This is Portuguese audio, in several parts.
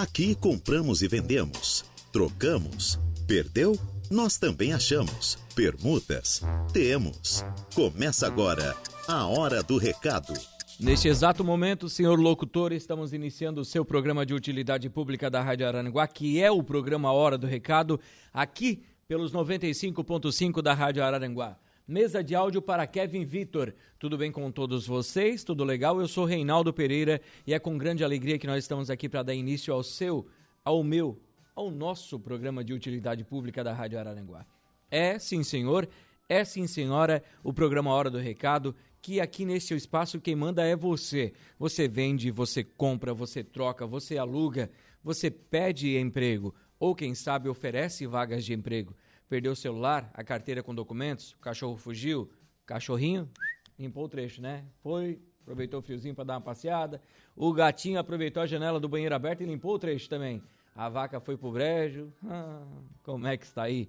Aqui compramos e vendemos, trocamos, perdeu? Nós também achamos. Permutas? Temos. Começa agora a Hora do Recado. Neste exato momento, senhor locutor, estamos iniciando o seu programa de utilidade pública da Rádio Araranguá, que é o programa Hora do Recado, aqui pelos 95.5 da Rádio Araranguá. Mesa de áudio para Kevin Vitor. Tudo bem com todos vocês? Tudo legal? Eu sou Reinaldo Pereira e é com grande alegria que nós estamos aqui para dar início ao seu, ao meu, ao nosso programa de utilidade pública da Rádio Araranguá. É, sim senhor, é sim senhora, o programa Hora do Recado, que aqui nesse espaço quem manda é você. Você vende, você compra, você troca, você aluga, você pede emprego ou quem sabe oferece vagas de emprego. Perdeu o celular, a carteira com documentos, o cachorro fugiu, cachorrinho limpou o trecho, né? Foi, aproveitou o fiozinho para dar uma passeada. O gatinho aproveitou a janela do banheiro aberto e limpou o trecho também. A vaca foi pro brejo. Ah, como é que está aí?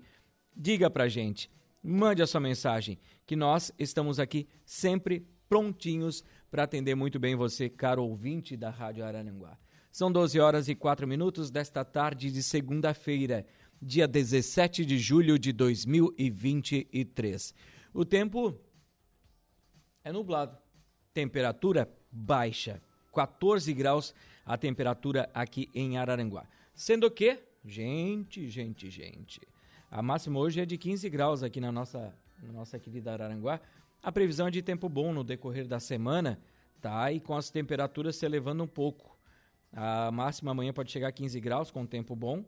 Diga pra gente. Mande a sua mensagem, que nós estamos aqui sempre prontinhos para atender muito bem você, caro ouvinte da Rádio Araranguá. São 12 horas e 4 minutos desta tarde de segunda-feira, dia 17 de julho de 2023. O tempo é nublado, temperatura baixa, 14 graus a temperatura aqui em Araranguá. Sendo que, gente, gente, gente, a máxima hoje é de 15 graus aqui na nossa, na nossa querida Araranguá. A previsão é de tempo bom no decorrer da semana, tá? E com as temperaturas se elevando um pouco. A máxima amanhã pode chegar a 15 graus com tempo bom.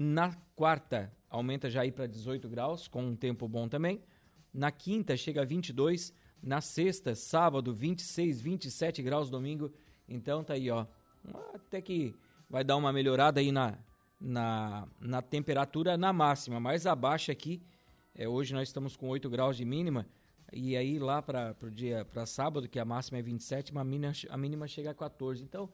Na quarta, aumenta já aí para 18 graus, com um tempo bom também. Na quinta, chega a 22. Na sexta, sábado, 26, 27 graus domingo. Então tá aí, ó. Até que vai dar uma melhorada aí na, na, na temperatura na máxima, mais abaixo aqui. É, hoje nós estamos com 8 graus de mínima. E aí lá para o dia para sábado, que a máxima é 27, a mínima, a mínima chega a 14. Então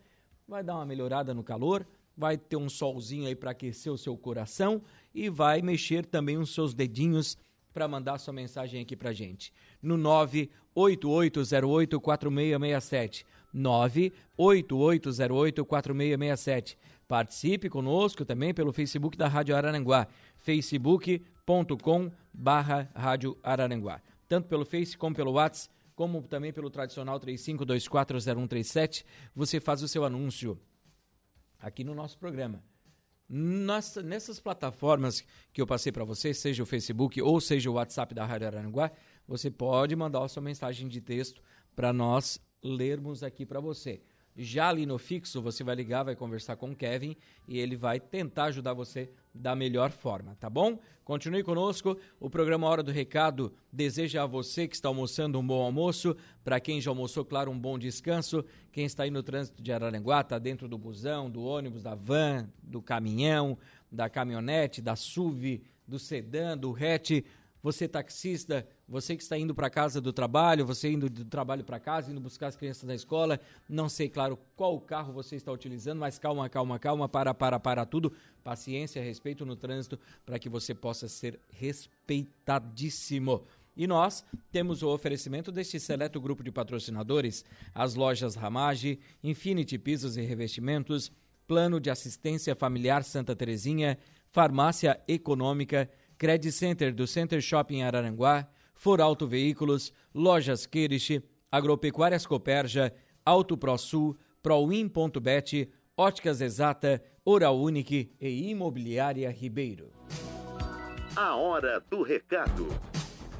vai dar uma melhorada no calor, vai ter um solzinho aí para aquecer o seu coração e vai mexer também os seus dedinhos para mandar sua mensagem aqui para gente. No 988084667. 988084667. Participe conosco também pelo Facebook da Rádio Araranguá, facebook.com barra Rádio Araranguá. Tanto pelo Face como pelo WhatsApp, como também pelo tradicional 35240137, você faz o seu anúncio aqui no nosso programa. Nossa, nessas plataformas que eu passei para você, seja o Facebook ou seja o WhatsApp da Rádio Araranguá, você pode mandar a sua mensagem de texto para nós lermos aqui para você. Já ali no fixo, você vai ligar, vai conversar com o Kevin e ele vai tentar ajudar você da melhor forma, tá bom? Continue conosco. O programa Hora do Recado deseja a você que está almoçando um bom almoço. Para quem já almoçou, claro, um bom descanso. Quem está aí no trânsito de Araranguá, está dentro do busão, do ônibus, da van, do caminhão, da caminhonete, da SUV, do sedã, do hatch você taxista, você que está indo para casa do trabalho, você indo do trabalho para casa, indo buscar as crianças na escola, não sei, claro, qual carro você está utilizando, mas calma, calma, calma, para, para, para tudo. Paciência, respeito no trânsito para que você possa ser respeitadíssimo. E nós temos o oferecimento deste seleto grupo de patrocinadores, as lojas Ramage, Infinity Pisos e Revestimentos, Plano de Assistência Familiar Santa Terezinha, Farmácia Econômica, Credit Center do Center Shopping Araranguá, For Auto Veículos, Lojas Queirich, Agropecuárias Coperja, Auto ProSul, Proin.bet, Óticas Exata, Oral Unique e Imobiliária Ribeiro. A Hora do Recado.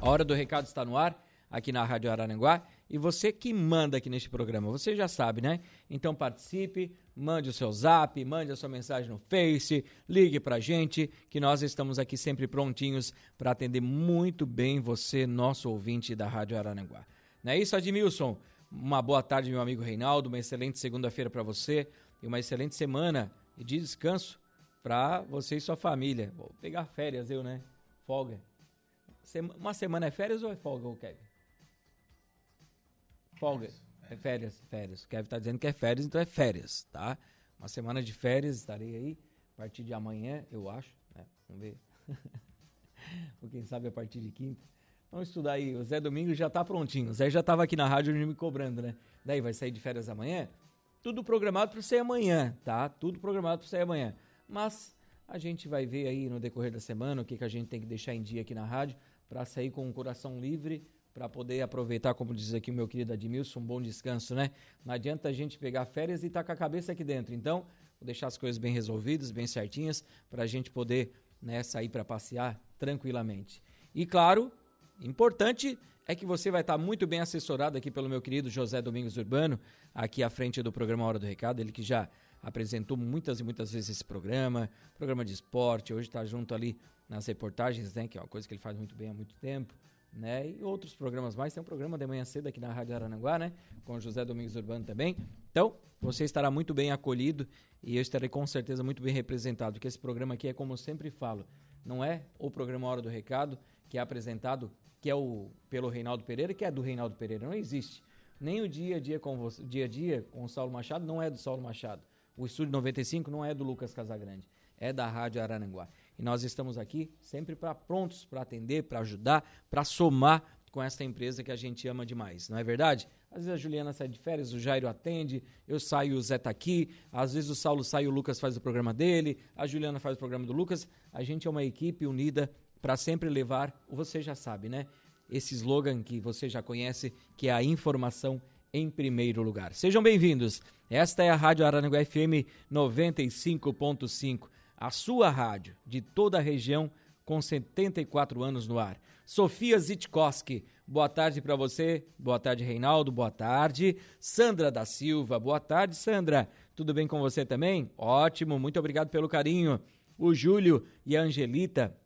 A Hora do Recado está no ar, aqui na Rádio Araranguá. E você que manda aqui neste programa, você já sabe, né? Então participe, mande o seu zap, mande a sua mensagem no Face, ligue pra gente, que nós estamos aqui sempre prontinhos para atender muito bem você, nosso ouvinte da Rádio Araranguá. Não é isso, Admilson? Uma boa tarde, meu amigo Reinaldo, uma excelente segunda-feira para você e uma excelente semana de descanso para você e sua família. Vou pegar férias, eu, né? Folga. Uma semana é férias ou é folga, Kevin? Folga. É férias, férias. Kevin tá dizendo que é férias, então é férias, tá? Uma semana de férias, estarei aí a partir de amanhã, eu acho. Né? Vamos ver. Ou quem sabe a partir de quinta. Vamos estudar aí. O Zé Domingos já tá prontinho. O Zé já tava aqui na rádio me cobrando, né? Daí vai sair de férias amanhã? tudo programado para ser amanhã, tá? Tudo programado para ser amanhã. Mas a gente vai ver aí no decorrer da semana o que, que a gente tem que deixar em dia aqui na rádio para sair com o coração livre, para poder aproveitar, como diz aqui o meu querido Admilson, um bom descanso, né? Não adianta a gente pegar férias e estar tá com a cabeça aqui dentro. Então, vou deixar as coisas bem resolvidas, bem certinhas, para a gente poder né, sair para passear tranquilamente. E claro, importante é que você vai estar muito bem assessorado aqui pelo meu querido José Domingos Urbano, aqui à frente do programa Hora do Recado, ele que já apresentou muitas e muitas vezes esse programa, programa de esporte, hoje está junto ali nas reportagens, né, que é uma coisa que ele faz muito bem há muito tempo, né, e outros programas mais, tem um programa de manhã cedo aqui na Rádio Arananguá, né, com José Domingos Urbano também, então você estará muito bem acolhido e eu estarei com certeza muito bem representado, porque esse programa aqui é como eu sempre falo, não é o programa Hora do Recado, que é apresentado que é o pelo Reinaldo Pereira, que é do Reinaldo Pereira. Não existe. Nem o dia a dia com você, dia a dia com o Saulo Machado não é do Saulo Machado. O Estúdio 95 não é do Lucas Casagrande, é da Rádio Araranguá. E nós estamos aqui sempre para prontos para atender, para ajudar, para somar com essa empresa que a gente ama demais, não é verdade? Às vezes a Juliana sai de férias, o Jairo atende, eu saio, o Zé tá aqui, às vezes o Saulo sai, o Lucas faz o programa dele, a Juliana faz o programa do Lucas. A gente é uma equipe unida para sempre levar, você já sabe, né? Esse slogan que você já conhece, que é a informação em primeiro lugar. Sejam bem-vindos. Esta é a Rádio Araranguá FM 95.5, a sua rádio de toda a região com 74 anos no ar. Sofia Zitkowski, boa tarde para você. Boa tarde, Reinaldo. Boa tarde. Sandra da Silva, boa tarde, Sandra. Tudo bem com você também? Ótimo, muito obrigado pelo carinho. O Júlio e a Angelita,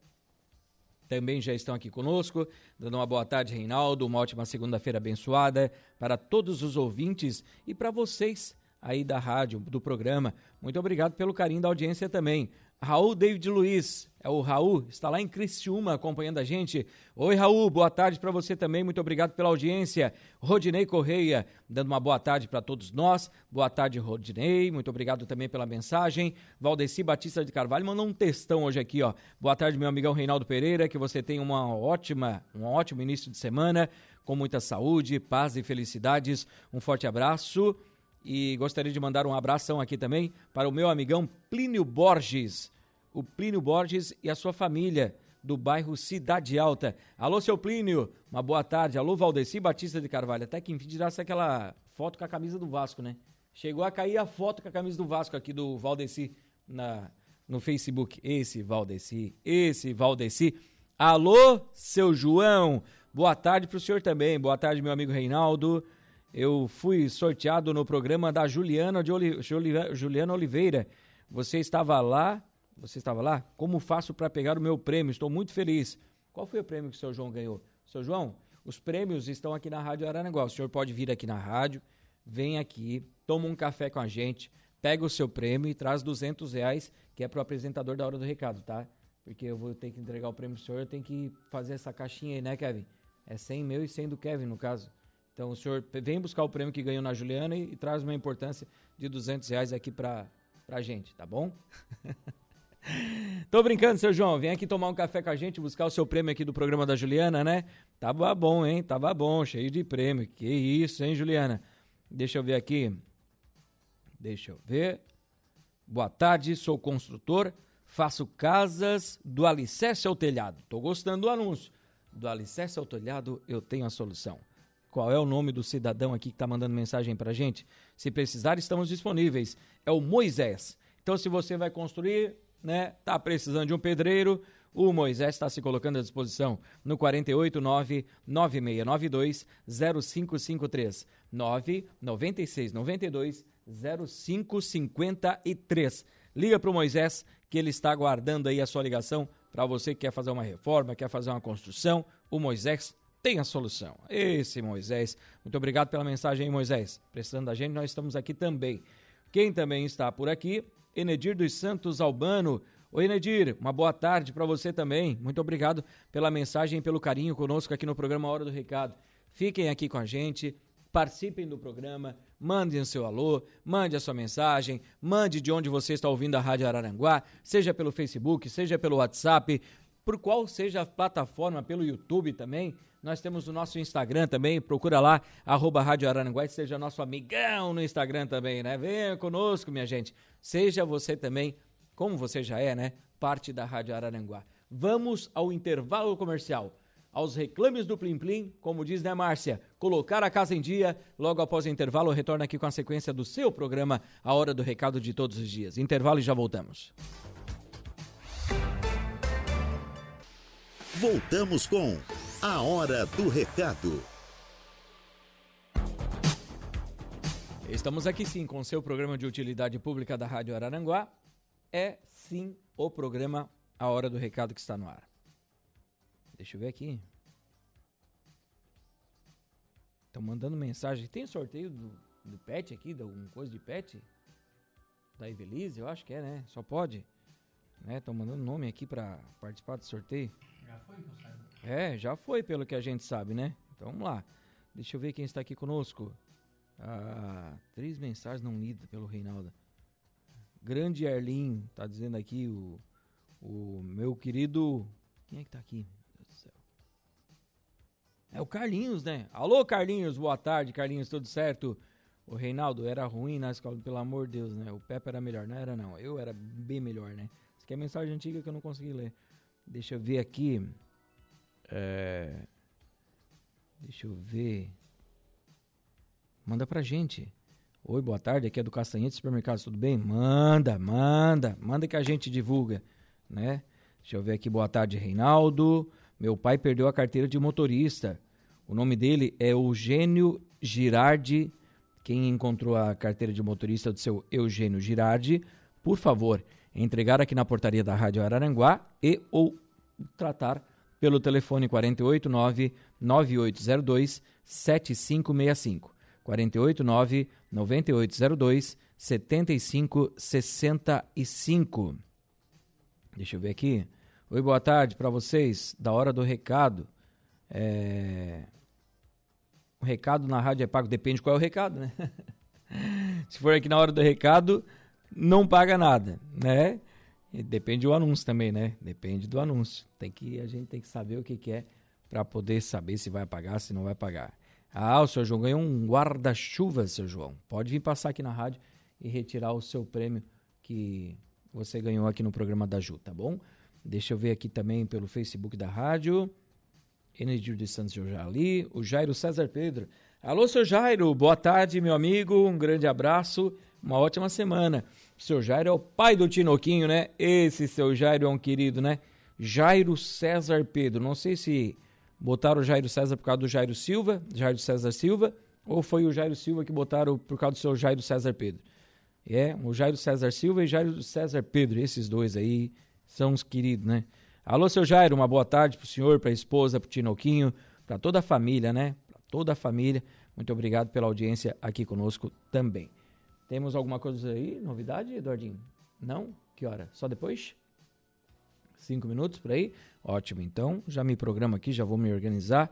também já estão aqui conosco, dando uma boa tarde, Reinaldo, uma ótima segunda-feira abençoada para todos os ouvintes e para vocês aí da rádio, do programa. Muito obrigado pelo carinho da audiência também. Raul David Luiz, é o Raul, está lá em Criciúma acompanhando a gente. Oi, Raul, boa tarde para você também, muito obrigado pela audiência. Rodinei Correia, dando uma boa tarde para todos nós. Boa tarde, Rodinei, muito obrigado também pela mensagem. Valdeci Batista de Carvalho mandou um textão hoje aqui, ó. Boa tarde, meu amigão Reinaldo Pereira, que você tenha uma ótima, um ótimo início de semana, com muita saúde, paz e felicidades. Um forte abraço. E gostaria de mandar um abração aqui também para o meu amigão Plínio Borges, o Plínio Borges e a sua família do bairro Cidade Alta. Alô, seu Plínio, uma boa tarde. Alô, Valdeci Batista de Carvalho. Até que enfim tirasse aquela foto com a camisa do Vasco, né? Chegou a cair a foto com a camisa do Vasco aqui do Valdeci na, no Facebook. Esse Valdeci, esse Valdeci. Alô, seu João, boa tarde para o senhor também. Boa tarde, meu amigo Reinaldo eu fui sorteado no programa da Juliana de Oli, Juliana Oliveira. Você estava lá? Você estava lá? Como faço para pegar o meu prêmio? Estou muito feliz. Qual foi o prêmio que o seu João ganhou? Seu João, os prêmios estão aqui na Rádio Aranaguá. O senhor pode vir aqui na rádio, vem aqui, toma um café com a gente, pega o seu prêmio e traz 200 reais, que é para o apresentador da Hora do Recado, tá? Porque eu vou ter que entregar o prêmio pro senhor, eu tenho que fazer essa caixinha aí, né, Kevin? É 100 meu e 100 do Kevin, no caso. Então o senhor vem buscar o prêmio que ganhou na Juliana e, e traz uma importância de 200 reais aqui para a gente, tá bom? Tô brincando, seu João. Vem aqui tomar um café com a gente, buscar o seu prêmio aqui do programa da Juliana, né? Tava bom, hein? Tava bom, cheio de prêmio. Que isso, hein, Juliana? Deixa eu ver aqui. Deixa eu ver. Boa tarde, sou construtor, faço casas do alicerce ao telhado. Tô gostando do anúncio. Do alicerce ao telhado, eu tenho a solução. Qual é o nome do cidadão aqui que está mandando mensagem para a gente? Se precisar, estamos disponíveis. É o Moisés. Então, se você vai construir, né, tá precisando de um pedreiro, o Moisés está se colocando à disposição no 489 9692 0553 996 92 0553. Liga para o Moisés que ele está aguardando aí a sua ligação para você que quer fazer uma reforma, quer fazer uma construção. O Moisés tem a solução. Esse Moisés. Muito obrigado pela mensagem aí, Moisés. Precisando da gente, nós estamos aqui também. Quem também está por aqui, Enedir dos Santos Albano. Oi, Enedir, uma boa tarde para você também. Muito obrigado pela mensagem e pelo carinho conosco aqui no programa Hora do Recado. Fiquem aqui com a gente, participem do programa, mandem o seu alô, mande a sua mensagem, mande de onde você está ouvindo a Rádio Araranguá, seja pelo Facebook, seja pelo WhatsApp, por qual seja a plataforma, pelo YouTube também, Nós temos o nosso Instagram também, procura lá, arroba Rádio Araranguá, seja nosso amigão no Instagram também, né? Venha conosco, minha gente. Seja você também, como você já é, né? Parte da Rádio Araranguá. Vamos ao intervalo comercial aos reclames do Plim Plim, como diz, né, Márcia? Colocar a casa em dia. Logo após o intervalo, retorna aqui com a sequência do seu programa, A Hora do Recado de todos os dias. Intervalo e já voltamos. Voltamos com A Hora do Recado. Estamos aqui sim com o seu programa de utilidade pública da Rádio Araranguá. É sim o programa A Hora do Recado que está no ar. Deixa eu ver aqui. Estão mandando mensagem. Tem sorteio do, do pet aqui, de alguma coisa de pet? Da Evelise, eu acho que é, né? Só pode. Estão né? mandando nome aqui para participar do sorteio. Já foi, que eu saiba. É, já foi, pelo que a gente sabe, né? Então vamos lá. Deixa eu ver quem está aqui conosco. Ah, três mensagens não lidas pelo Reinaldo. Grande Erlin, tá dizendo aqui o, o meu querido. Quem é que tá aqui? É o Carlinhos, né? Alô, Carlinhos, boa tarde, Carlinhos, tudo certo? O Reinaldo era ruim na escola, pelo amor de Deus, né? O Pepe era melhor, não era não. Eu era bem melhor, né? Isso aqui é mensagem antiga que eu não consegui ler. Deixa eu ver aqui. É... Deixa eu ver. Manda pra gente. Oi, boa tarde, aqui é do Castanhete Supermercados, tudo bem? Manda, manda, manda que a gente divulga, né? Deixa eu ver aqui, boa tarde, Reinaldo. Meu pai perdeu a carteira de motorista. O nome dele é Eugênio Girardi. Quem encontrou a carteira de motorista do seu Eugênio Girardi, por favor, entregar aqui na portaria da Rádio Araranguá e ou tratar pelo telefone 489 9802 7565. 489 9802 7565. Deixa eu ver aqui. Oi, boa tarde para vocês. Da hora do recado. É... O recado na rádio é pago, depende qual é o recado, né? Se for aqui na hora do recado, não paga nada, né? Depende do anúncio também, né? Depende do anúncio. Tem que a gente tem que saber o que, que é para poder saber se vai pagar, se não vai pagar. Ah, o seu João ganhou um guarda-chuva, seu João. Pode vir passar aqui na rádio e retirar o seu prêmio que você ganhou aqui no programa da Ju, tá bom? Deixa eu ver aqui também pelo Facebook da rádio. Energia de Santos ali. O Jairo César Pedro. Alô, seu Jairo. Boa tarde, meu amigo. Um grande abraço. Uma ótima semana. Seu Jairo é o pai do Tinoquinho, né? Esse seu Jairo é um querido, né? Jairo César Pedro. Não sei se botaram o Jairo César por causa do Jairo Silva, Jairo César Silva, ou foi o Jairo Silva que botaram por causa do seu Jairo César Pedro. É, o Jairo César Silva e Jairo César Pedro, esses dois aí são os queridos, né? Alô, seu Jairo, uma boa tarde pro senhor, pra esposa, pro Tinoquinho, pra toda a família, né? Pra toda a família. Muito obrigado pela audiência aqui conosco também. Temos alguma coisa aí? Novidade, Eduardinho? Não? Que hora? Só depois? Cinco minutos por aí? Ótimo, então já me programo aqui, já vou me organizar.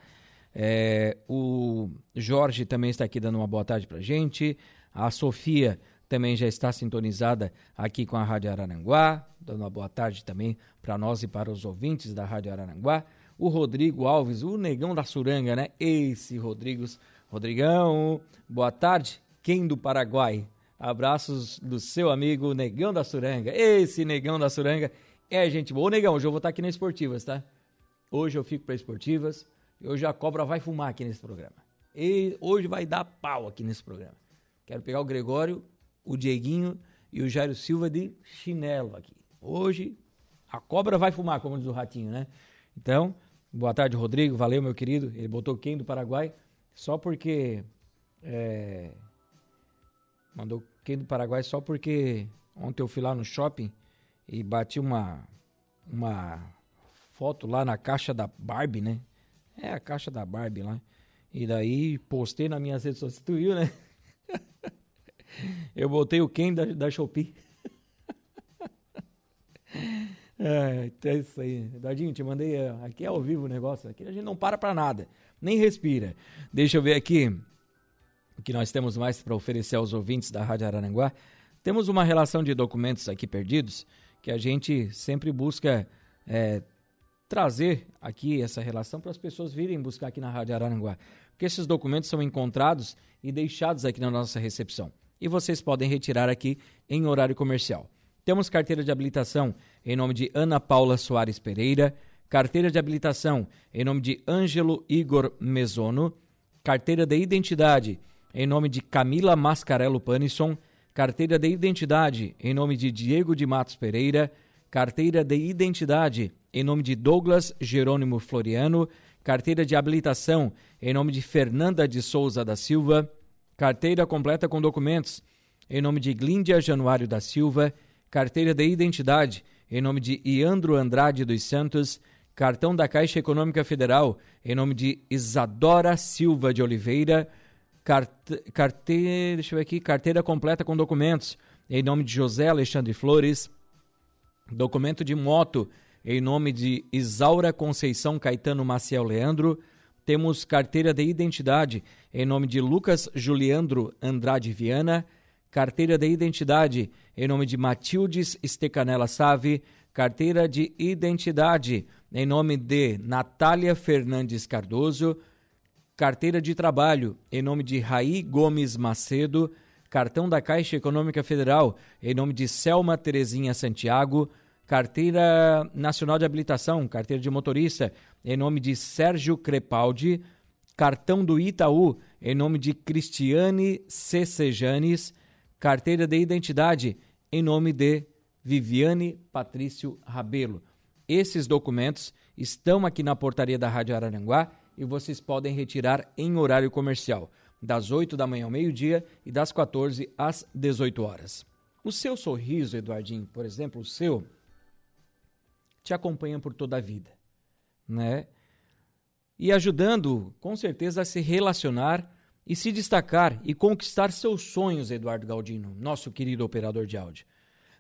É, o Jorge também está aqui dando uma boa tarde pra gente. A Sofia também já está sintonizada aqui com a Rádio Araranguá, dando uma boa tarde também para nós e para os ouvintes da Rádio Araranguá. O Rodrigo Alves, o negão da Suranga, né? Esse Rodrigos, Rodrigão, boa tarde. Quem do Paraguai? Abraços do seu amigo Negão da Suranga. Esse Negão da Suranga é gente boa. Ô, Negão, hoje eu vou estar aqui na Esportivas, tá? Hoje eu fico para Esportivas e hoje a cobra vai fumar aqui nesse programa. E hoje vai dar pau aqui nesse programa. Quero pegar o Gregório o Dieguinho e o Jairo Silva de chinelo aqui. Hoje a cobra vai fumar, como diz o ratinho, né? Então, boa tarde, Rodrigo. Valeu, meu querido. Ele botou quem do Paraguai só porque. É, mandou quem do Paraguai só porque ontem eu fui lá no shopping e bati uma, uma foto lá na caixa da Barbie, né? É a caixa da Barbie lá. E daí postei nas minhas redes sociais. Tu viu, né? Eu botei o Ken da, da Shopee. É, é isso aí. Dadinho, te mandei. É, aqui é ao vivo o negócio. Aqui a gente não para pra nada. Nem respira. Deixa eu ver aqui o que nós temos mais para oferecer aos ouvintes da Rádio Araranguá. Temos uma relação de documentos aqui perdidos que a gente sempre busca é, trazer aqui essa relação para as pessoas virem buscar aqui na Rádio Araranguá, porque esses documentos são encontrados e deixados aqui na nossa recepção. E vocês podem retirar aqui em horário comercial. Temos carteira de habilitação em nome de Ana Paula Soares Pereira, carteira de habilitação em nome de Ângelo Igor Mesono, carteira de identidade em nome de Camila Mascarello Panisson, carteira de identidade em nome de Diego de Matos Pereira, carteira de identidade em nome de Douglas Jerônimo Floriano, carteira de habilitação em nome de Fernanda de Souza da Silva, carteira completa com documentos em nome de Glíndia Januário da Silva, carteira de identidade em nome de Iandro Andrade dos Santos, cartão da Caixa Econômica Federal em nome de Isadora Silva de Oliveira, carte, carteira, deixa eu ver aqui, carteira completa com documentos em nome de José Alexandre Flores, documento de moto em nome de Isaura Conceição Caetano Maciel Leandro, temos carteira de identidade em nome de Lucas Juliandro Andrade Viana, carteira de identidade em nome de Matildes Estecanela Save, carteira de identidade em nome de Natália Fernandes Cardoso, carteira de trabalho em nome de Raí Gomes Macedo, cartão da Caixa Econômica Federal em nome de Selma Terezinha Santiago, carteira nacional de habilitação, carteira de motorista em nome de Sérgio Crepaldi, cartão do Itaú em nome de Cristiane Cecejanes, carteira de identidade em nome de Viviane Patrício Rabelo. Esses documentos estão aqui na portaria da Rádio Araranguá e vocês podem retirar em horário comercial, das 8 da manhã ao meio-dia e das 14 às 18 horas. O seu sorriso, Eduardinho, por exemplo, o seu, te acompanha por toda a vida, né? E ajudando, com certeza, a se relacionar e se destacar e conquistar seus sonhos, Eduardo Galdino, nosso querido operador de áudio.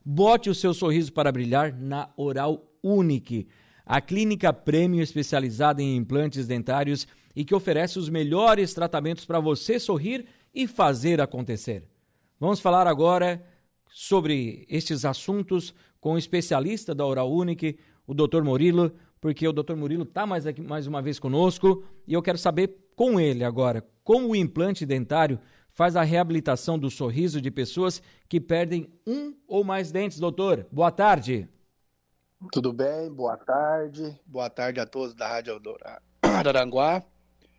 Bote o seu sorriso para brilhar na Oral Unique, a clínica prêmio especializada em implantes dentários e que oferece os melhores tratamentos para você sorrir e fazer acontecer. Vamos falar agora sobre estes assuntos com o especialista da Oral Unique, o Dr. Murilo, porque o Dr. Murilo está mais, aqui, mais uma vez conosco e eu quero saber com ele agora como o implante dentário faz a reabilitação do sorriso de pessoas que perdem um ou mais dentes, doutor. Boa tarde. Tudo bem? Boa tarde. Boa tarde a todos da Rádio Araranguá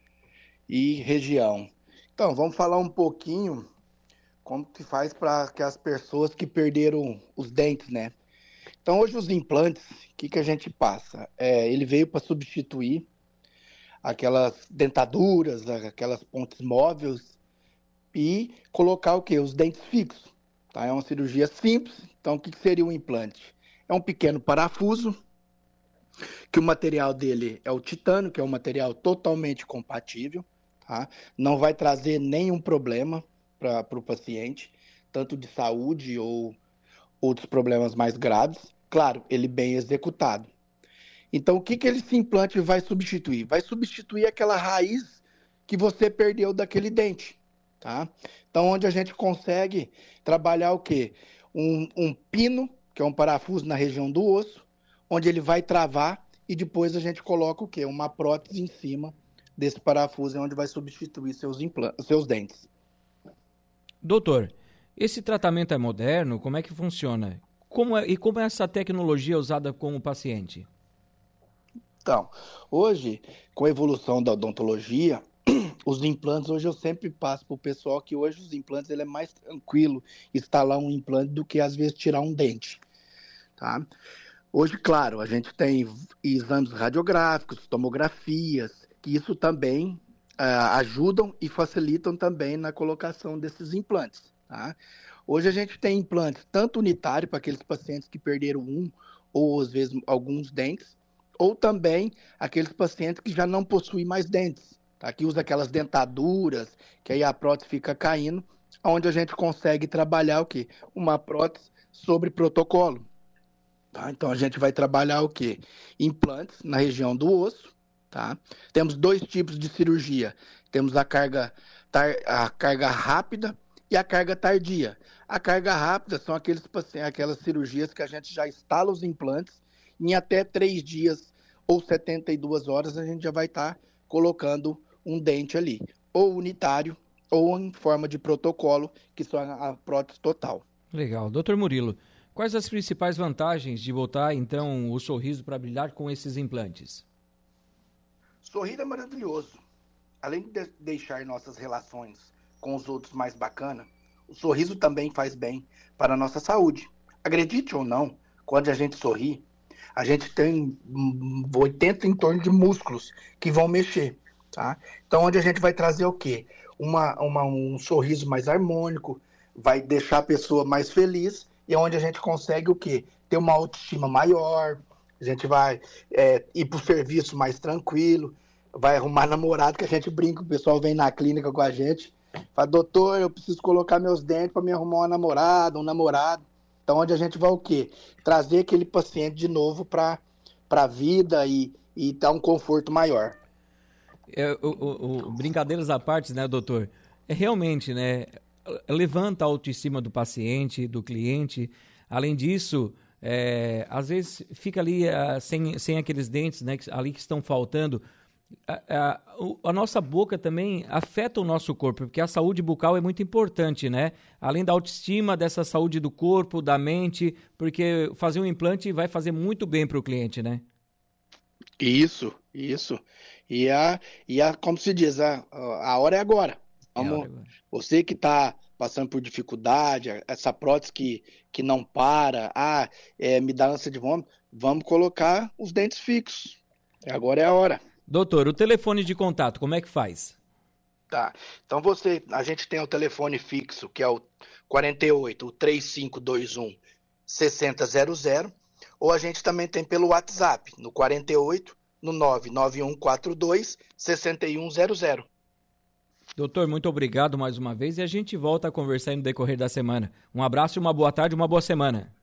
e região. Então, vamos falar um pouquinho como que faz para que as pessoas que perderam os dentes, né? Então, hoje os implantes, o que, que a gente passa? É, ele veio para substituir aquelas dentaduras, aquelas pontes móveis e colocar o que? Os dentes fixos. Tá? É uma cirurgia simples. Então, o que, que seria um implante? É um pequeno parafuso, que o material dele é o titânio, que é um material totalmente compatível, tá? não vai trazer nenhum problema para o paciente, tanto de saúde ou outros problemas mais graves. Claro, ele bem executado. Então, o que, que esse implante vai substituir? Vai substituir aquela raiz que você perdeu daquele dente, tá? Então, onde a gente consegue trabalhar o quê? Um, um pino que é um parafuso na região do osso, onde ele vai travar e depois a gente coloca o quê? Uma prótese em cima desse parafuso, onde vai substituir seus, implantes, seus dentes. Doutor, esse tratamento é moderno? Como é que funciona? Como é, e como é essa tecnologia usada com o paciente? Então, hoje, com a evolução da odontologia, os implantes, hoje eu sempre passo para o pessoal que hoje os implantes ele é mais tranquilo instalar um implante do que às vezes tirar um dente. Tá? Hoje, claro, a gente tem exames radiográficos, tomografias, que isso também uh, ajudam e facilitam também na colocação desses implantes. Tá? Hoje a gente tem implantes tanto unitário para aqueles pacientes que perderam um ou às vezes alguns dentes, ou também aqueles pacientes que já não possuem mais dentes, tá? que usa aquelas dentaduras, que aí a prótese fica caindo, onde a gente consegue trabalhar o quê? Uma prótese sobre protocolo. Tá? Então a gente vai trabalhar o quê? Implantes na região do osso. Tá? Temos dois tipos de cirurgia. Temos a carga, tar, a carga rápida e a carga tardia. A carga rápida são aqueles, aquelas cirurgias que a gente já instala os implantes em até três dias ou 72 horas a gente já vai estar tá colocando um dente ali, ou unitário ou em forma de protocolo, que são a prótese total. Legal. Doutor Murilo, quais as principais vantagens de botar, então, o sorriso para brilhar com esses implantes? Sorrir é maravilhoso. Além de deixar nossas relações com os outros mais bacana, o sorriso também faz bem para a nossa saúde. Acredite ou não, quando a gente sorri, a gente tem 80 em torno de músculos que vão mexer, tá? Então, onde a gente vai trazer o quê? Uma, uma, um sorriso mais harmônico, vai deixar a pessoa mais feliz e é onde a gente consegue o quê? Ter uma autoestima maior, a gente vai é, ir para o serviço mais tranquilo, vai arrumar namorado, que a gente brinca, o pessoal vem na clínica com a gente, fala, doutor, eu preciso colocar meus dentes para me arrumar uma namorada, um namorado. Então, onde a gente vai o quê? Trazer aquele paciente de novo para a vida e, e dar um conforto maior. É, o, o, o, brincadeiras à parte, né, doutor? É realmente, né? Levanta a autoestima do paciente, do cliente. Além disso, é, às vezes fica ali uh, sem, sem aqueles dentes né, ali que estão faltando. A, a, a, nossa boca também afeta o nosso corpo, porque a saúde bucal é muito importante, né? Além da autoestima, dessa saúde do corpo, da mente, porque fazer um implante vai fazer muito bem para o cliente, né? Isso, isso. E a, e a como se diz, a, a hora é agora. Vamos, é. Você que está passando por dificuldade, essa prótese que, que não para, ah, é, me dá ânsia de vômito, vamos colocar os dentes fixos. Agora é a hora. Doutor, o telefone de contato, como é que faz? Tá. Então você, a gente tem o telefone fixo, que é o 48 o 3521 6000, ou a gente também tem pelo WhatsApp, no 48 no 99142 6100. Doutor, muito obrigado mais uma vez e a gente volta a conversar no decorrer da semana. Um abraço, uma boa tarde, uma boa semana.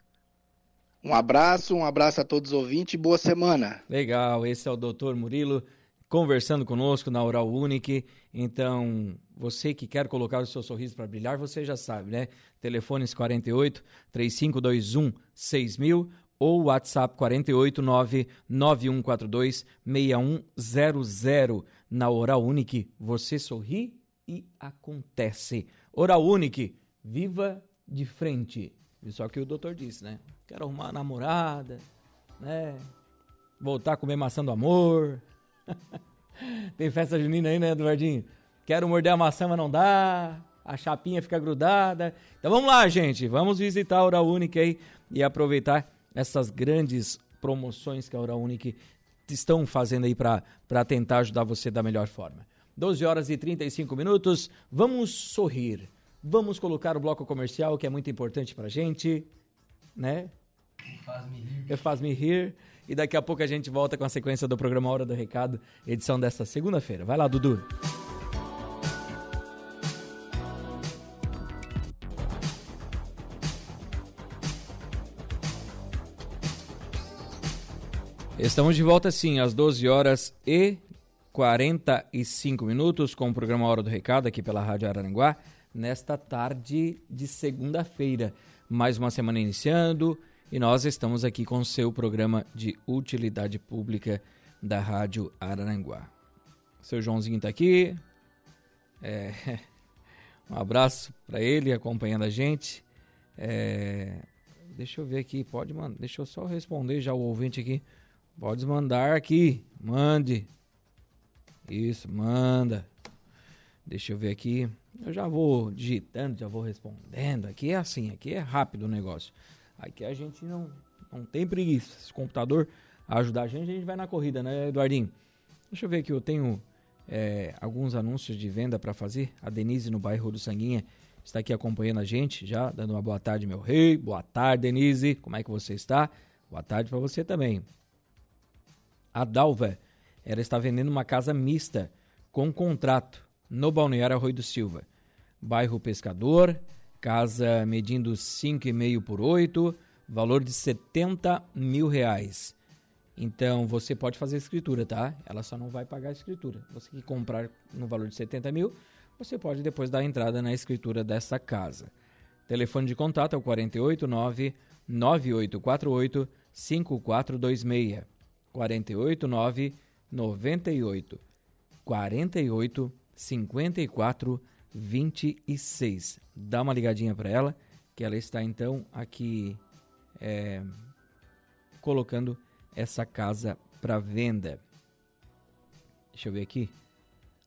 Um abraço, um abraço a todos os ouvintes e boa semana. Legal, esse é o doutor Murilo conversando conosco na Oral Unique. Então, você que quer colocar o seu sorriso para brilhar, você já sabe, né? Telefones 48 3521 6000 ou WhatsApp 489 9142 6100 na Oral Unique. Você sorri e acontece. Oral Unique, viva de frente. Isso o que o doutor disse, né? Quero arrumar uma namorada, né? Voltar a comer maçã do amor. Tem festa junina aí, né, Eduardinho? Quero morder a maçã, mas não dá. A chapinha fica grudada. Então vamos lá, gente. Vamos visitar a Oral Unique aí e aproveitar essas grandes promoções que a Oral Unique estão fazendo aí para tentar ajudar você da melhor forma. 12 horas e 35 minutos. Vamos sorrir. Vamos colocar o bloco comercial que é muito importante para gente, né? Faz-me rir. Faz-me rir. E daqui a pouco a gente volta com a sequência do programa Hora do Recado, edição desta segunda-feira. Vai lá, Dudu. Estamos de volta sim, às 12 horas e 45 minutos com o programa Hora do Recado aqui pela Rádio Araranguá, nesta tarde de segunda-feira. Mais uma semana iniciando e nós estamos aqui com o seu programa de utilidade pública da Rádio Araranguá. Seu Joãozinho está aqui. É, um abraço para ele acompanhando a gente. É, deixa eu ver aqui, pode mandar. Deixa eu só responder já o ouvinte aqui. Pode mandar aqui. Mande. Isso, manda. Deixa eu ver aqui. Eu já vou digitando, já vou respondendo. Aqui é assim, aqui é rápido o negócio. Aqui a gente não, não tem preguiça. Se o computador ajudar a gente, a gente vai na corrida, né, Eduardinho? Deixa eu ver aqui, eu tenho é, alguns anúncios de venda para fazer. A Denise no bairro do Sanguinha está aqui acompanhando a gente, já dando uma boa tarde, meu rei. Boa tarde, Denise. Como é que você está? Boa tarde para você também. A Dalva, ela está vendendo uma casa mista com contrato no Balneário Arroio do Silva. Bairro Pescador, casa medindo 5,5 por 8, valor de 70 mil reais. Então você pode fazer escritura, tá? Ela só não vai pagar a escritura. Você que comprar no valor de 70 mil, você pode depois dar entrada na escritura dessa casa. Telefone de contato é o 489 9848 5426. 489 98 48 54 26. Dá uma ligadinha para ela, que ela está então aqui é, colocando essa casa para venda. Deixa eu ver aqui.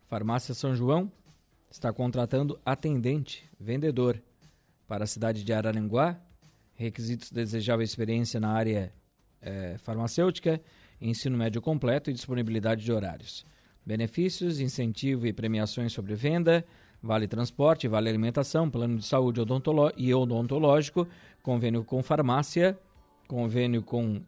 Farmácia São João está contratando atendente, vendedor, para a cidade de Araranguá. Requisitos desejável experiência na área é, farmacêutica, ensino médio completo e disponibilidade de horários. Benefícios, incentivo e premiações sobre venda, vale transporte, vale alimentação, plano de saúde odontoló e odontológico, convênio com farmácia, convênio com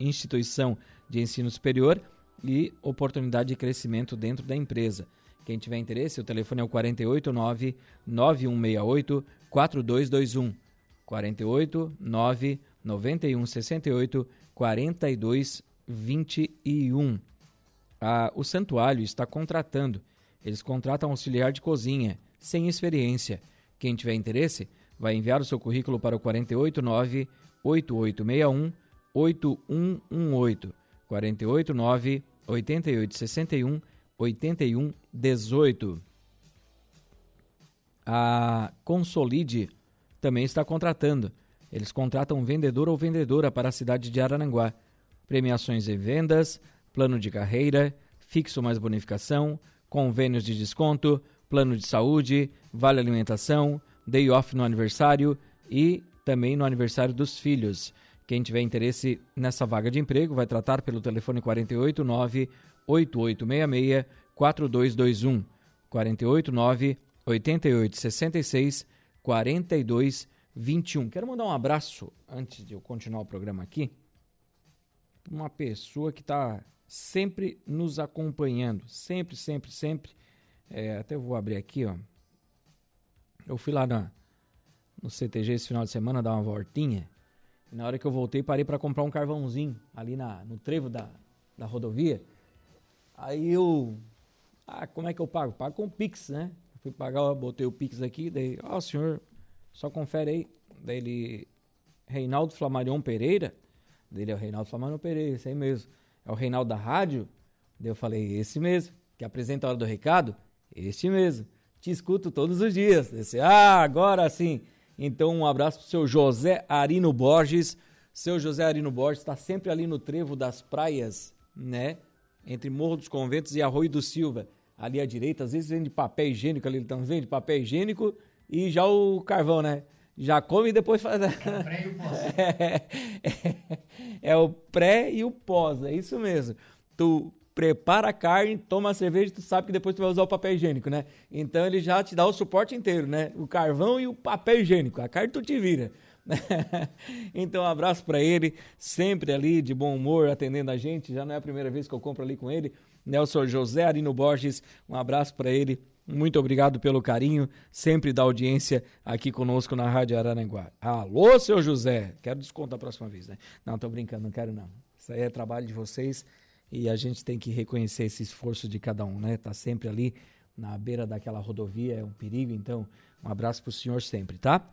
instituição de ensino superior e oportunidade de crescimento dentro da empresa. Quem tiver interesse, o telefone é o 489 9168 4221. 489 9168 4221 a, o santuário está contratando. Eles contratam auxiliar de cozinha, sem experiência. Quem tiver interesse, vai enviar o seu currículo para o 489 8861 8118 489 8861 8118. A Consolide também está contratando. Eles contratam vendedor ou vendedora para a cidade de Arananguá. Premiações em vendas, plano de carreira, fixo mais bonificação, convênios de desconto, plano de saúde, vale alimentação, day off no aniversário e também no aniversário dos filhos. Quem tiver interesse nessa vaga de emprego vai tratar pelo telefone 489 8866 4221 489 8866 4221. Quero mandar um abraço antes de eu continuar o programa aqui. Uma pessoa que está sempre nos acompanhando, sempre, sempre, sempre. É, até vou abrir aqui, ó. Eu fui lá na, no CTG esse final de semana dar uma voltinha. E na hora que eu voltei, parei para comprar um carvãozinho ali na, no trevo da, da rodovia. Aí eu. Ah, como é que eu pago? Pago com o Pix, né? Fui pagar, botei o Pix aqui, daí, ó, oh, senhor, só confere aí. Daí ele. Reinaldo Flamarion Pereira. Dele é o Reinaldo Flamarion Pereira, isso aí mesmo é o Reinaldo da rádio? Eu falei, esse mesmo. Que apresenta a hora do recado? Este mesmo. Te escuto todos os dias. Disse, ah, agora sim. Então, um abraço pro seu José Arino Borges. Seu José Arino Borges está sempre ali no trevo das praias, né? Entre Morro dos Conventos e Arroio do Silva. Ali à direita, às vezes vende papel higiênico ali, então vende papel higiênico e já o carvão, né? Já come e depois faz. É o pré e o pós. é, é, o pré e o pós, é isso mesmo. Tu prepara a carne, toma a cerveja, tu sabe que depois tu vai usar o papel higiênico, né? Então ele já te dá o suporte inteiro, né? O carvão e o papel higiênico. A carne tu te vira. então, um abraço para ele, sempre ali de bom humor, atendendo a gente. Já não é a primeira vez que eu compro ali com ele. Nelson José Arino Borges, um abraço para ele. Muito obrigado pelo carinho, sempre da audiência aqui conosco na Rádio Araranguá. Alô, seu José! Quero desconto a próxima vez, né? Não, tô brincando, não quero não. Isso aí é trabalho de vocês e a gente tem que reconhecer esse esforço de cada um, né? Tá sempre ali na beira daquela rodovia, é um perigo, então um abraço pro senhor sempre, tá?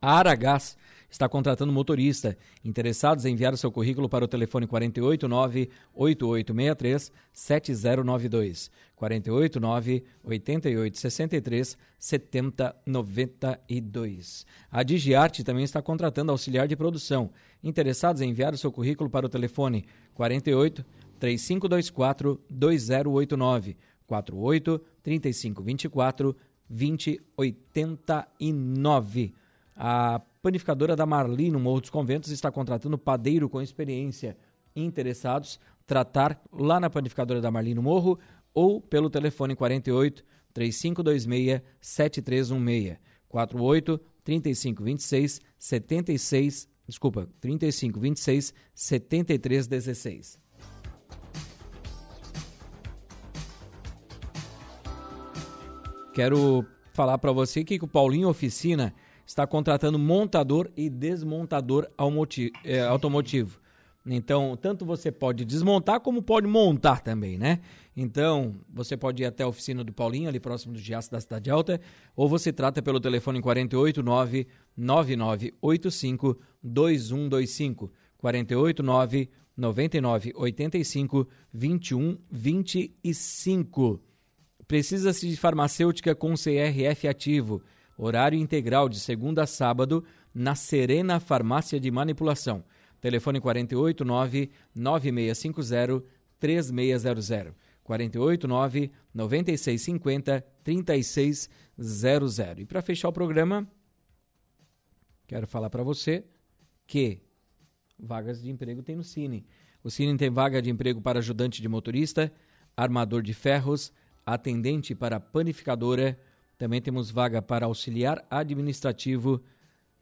A Aragás está contratando motorista. Interessados em enviar seu currículo para o telefone 489-8863-7092. 489-8863-7092. A Digiarte também está contratando auxiliar de produção. Interessados em enviar seu currículo para o telefone 48 3524 2089 48 3524 2089. A panificadora da Marli, no Morro dos Conventos, está contratando padeiro com experiência. Interessados, tratar lá na panificadora da Marli, no Morro, ou pelo telefone 48 3526 7316. 48 3526 76, desculpa, 3526 7316. Quero falar para você que o Paulinho Oficina está contratando montador e desmontador é, automotivo. Então, tanto você pode desmontar como pode montar também, né? Então, você pode ir até a oficina do Paulinho, ali próximo do Giaço da Cidade Alta, ou você trata pelo telefone 489 9985 2125. 489 99 85 21 25. Precisa-se de farmacêutica com CRF ativo. Horário integral de segunda a sábado na Serena Farmácia de Manipulação. Telefone 489 9650 3600. 489 9650 3600. E para fechar o programa, quero falar para você que vagas de emprego tem no Cine. O Cine tem vaga de emprego para ajudante de motorista, armador de ferros, atendente para panificadora. Também temos vaga para auxiliar administrativo,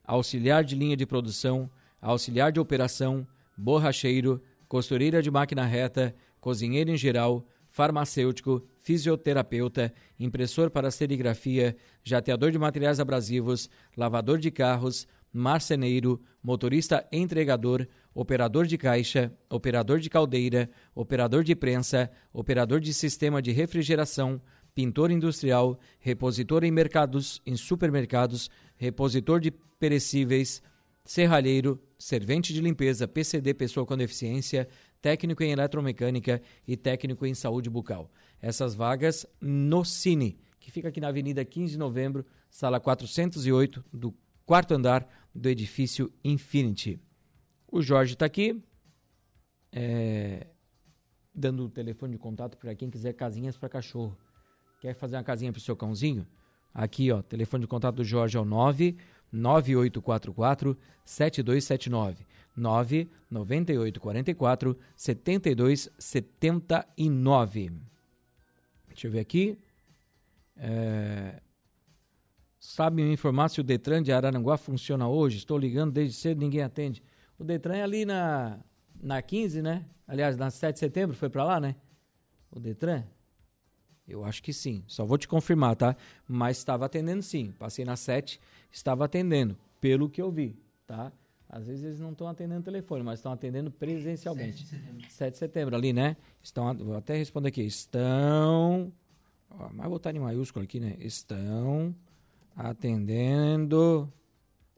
auxiliar de linha de produção, auxiliar de operação, borracheiro, costureira de máquina reta, cozinheiro em geral, farmacêutico, fisioterapeuta, impressor para serigrafia, jateador de materiais abrasivos, lavador de carros, marceneiro, motorista entregador, operador de caixa, operador de caldeira, operador de prensa, operador de sistema de refrigeração, pintor industrial, repositor em mercados, em supermercados, repositor de perecíveis, serralheiro, servente de limpeza, PCD pessoa com deficiência, técnico em eletromecânica e técnico em saúde bucal. Essas vagas no Cine, que fica aqui na Avenida 15 de Novembro, sala 408, do quarto andar do edifício Infinity. O Jorge está aqui, é, dando o telefone de contato para quem quiser casinhas para cachorro. Quer fazer uma casinha para o seu cãozinho? Aqui, ó, telefone de contato do Jorge é o 9 9844 7279 99844 7279. Deixa eu ver aqui. É... Sabe me informar se o Detran de Araranguá funciona hoje? Estou ligando desde cedo, ninguém atende. O Detran é ali na, na 15, né? Aliás, na 7 de setembro, foi para lá, né? O Detran? Eu acho que sim. Só vou te confirmar, tá? Mas estava atendendo sim. Passei na 7, estava atendendo, pelo que eu vi, tá? Às vezes eles não estão atendendo telefone, mas estão atendendo presencialmente. 7 de setembro. 7 de setembro, ali, né? Estão, vou até responder aqui. Estão. Ó, mas vou botar em maiúsculo aqui, né? Estão atendendo.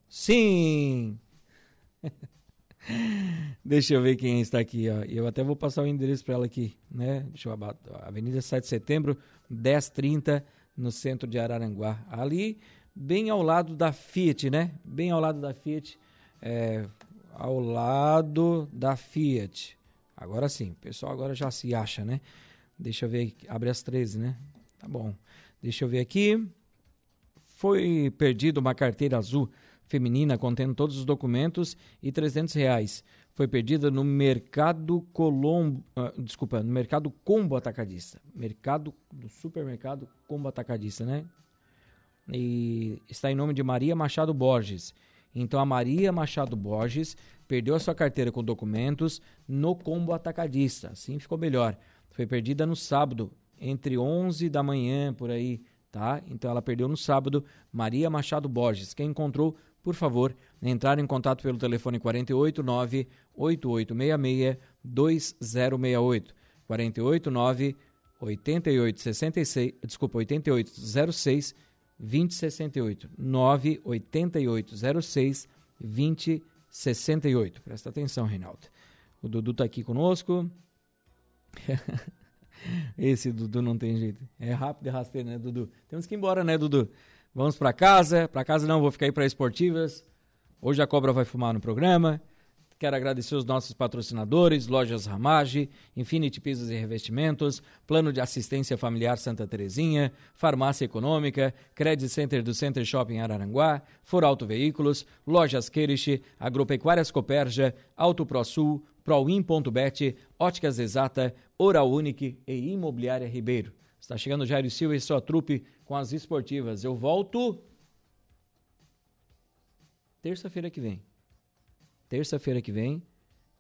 Sim! Deixa eu ver quem está aqui, ó. Eu até vou passar o endereço para ela aqui, né? Deixa eu abater. Avenida 7 de Setembro, 1030, no centro de Araranguá. Ali, bem ao lado da Fiat, né? Bem ao lado da Fiat. É, ao lado da Fiat. Agora sim, o pessoal agora já se acha, né? Deixa eu ver, abre às 13, né? Tá bom. Deixa eu ver aqui. Foi perdido uma carteira azul feminina contendo todos os documentos e 300 reais. Foi perdida no Mercado Colombo, uh, desculpa, no Mercado Combo Atacadista. Mercado do Supermercado Combo Atacadista, né? E está em nome de Maria Machado Borges. Então a Maria Machado Borges perdeu a sua carteira com documentos no Combo Atacadista. Assim ficou melhor. Foi perdida no sábado, entre 11 da manhã, por aí, tá? Então ela perdeu no sábado. Maria Machado Borges. Quem encontrou por favor, entrar em contato pelo telefone 489 8866 2068. 489 8866, desculpa, 8806 2068. 98806 2068. Presta atenção, Reinaldo. O Dudu está aqui conosco. Esse Dudu não tem jeito. É rápido e rasteiro, né, Dudu? Temos que ir embora, né, Dudu? Vamos para casa. Para casa não, vou ficar aí para esportivas. Hoje a cobra vai fumar no programa. Quero agradecer os nossos patrocinadores, Lojas Ramage, Infinity Pisos e Revestimentos, Plano de Assistência Familiar Santa Terezinha, Farmácia Econômica, Credit Center do Center Shopping Araranguá, For Auto Veículos, Lojas Queriche, Agropecuárias Coperja, Auto ProSul, Proin.bet, Óticas Exata, Oral Unique e Imobiliária Ribeiro. Está chegando Jairo Silva e sua trupe com as esportivas. Eu volto terça-feira que vem. Terça-feira que vem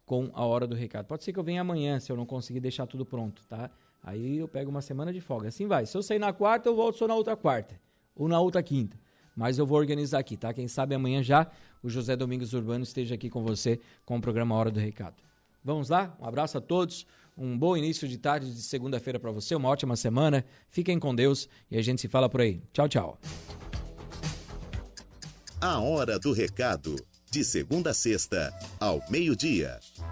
com a hora do recado. Pode ser que eu venha amanhã se eu não conseguir deixar tudo pronto, tá? Aí eu pego uma semana de folga. Assim vai. Se eu sair na quarta, eu volto só na outra quarta ou na outra quinta. Mas eu vou organizar aqui, tá? Quem sabe amanhã já o José Domingos Urbano esteja aqui com você com o programa Hora do Recado. Vamos lá? Um abraço a todos. Um bom início de tarde de segunda-feira para você, uma ótima semana. Fiquem com Deus e a gente se fala por aí. Tchau, tchau. A hora do recado, de segunda a sexta, ao meio-dia.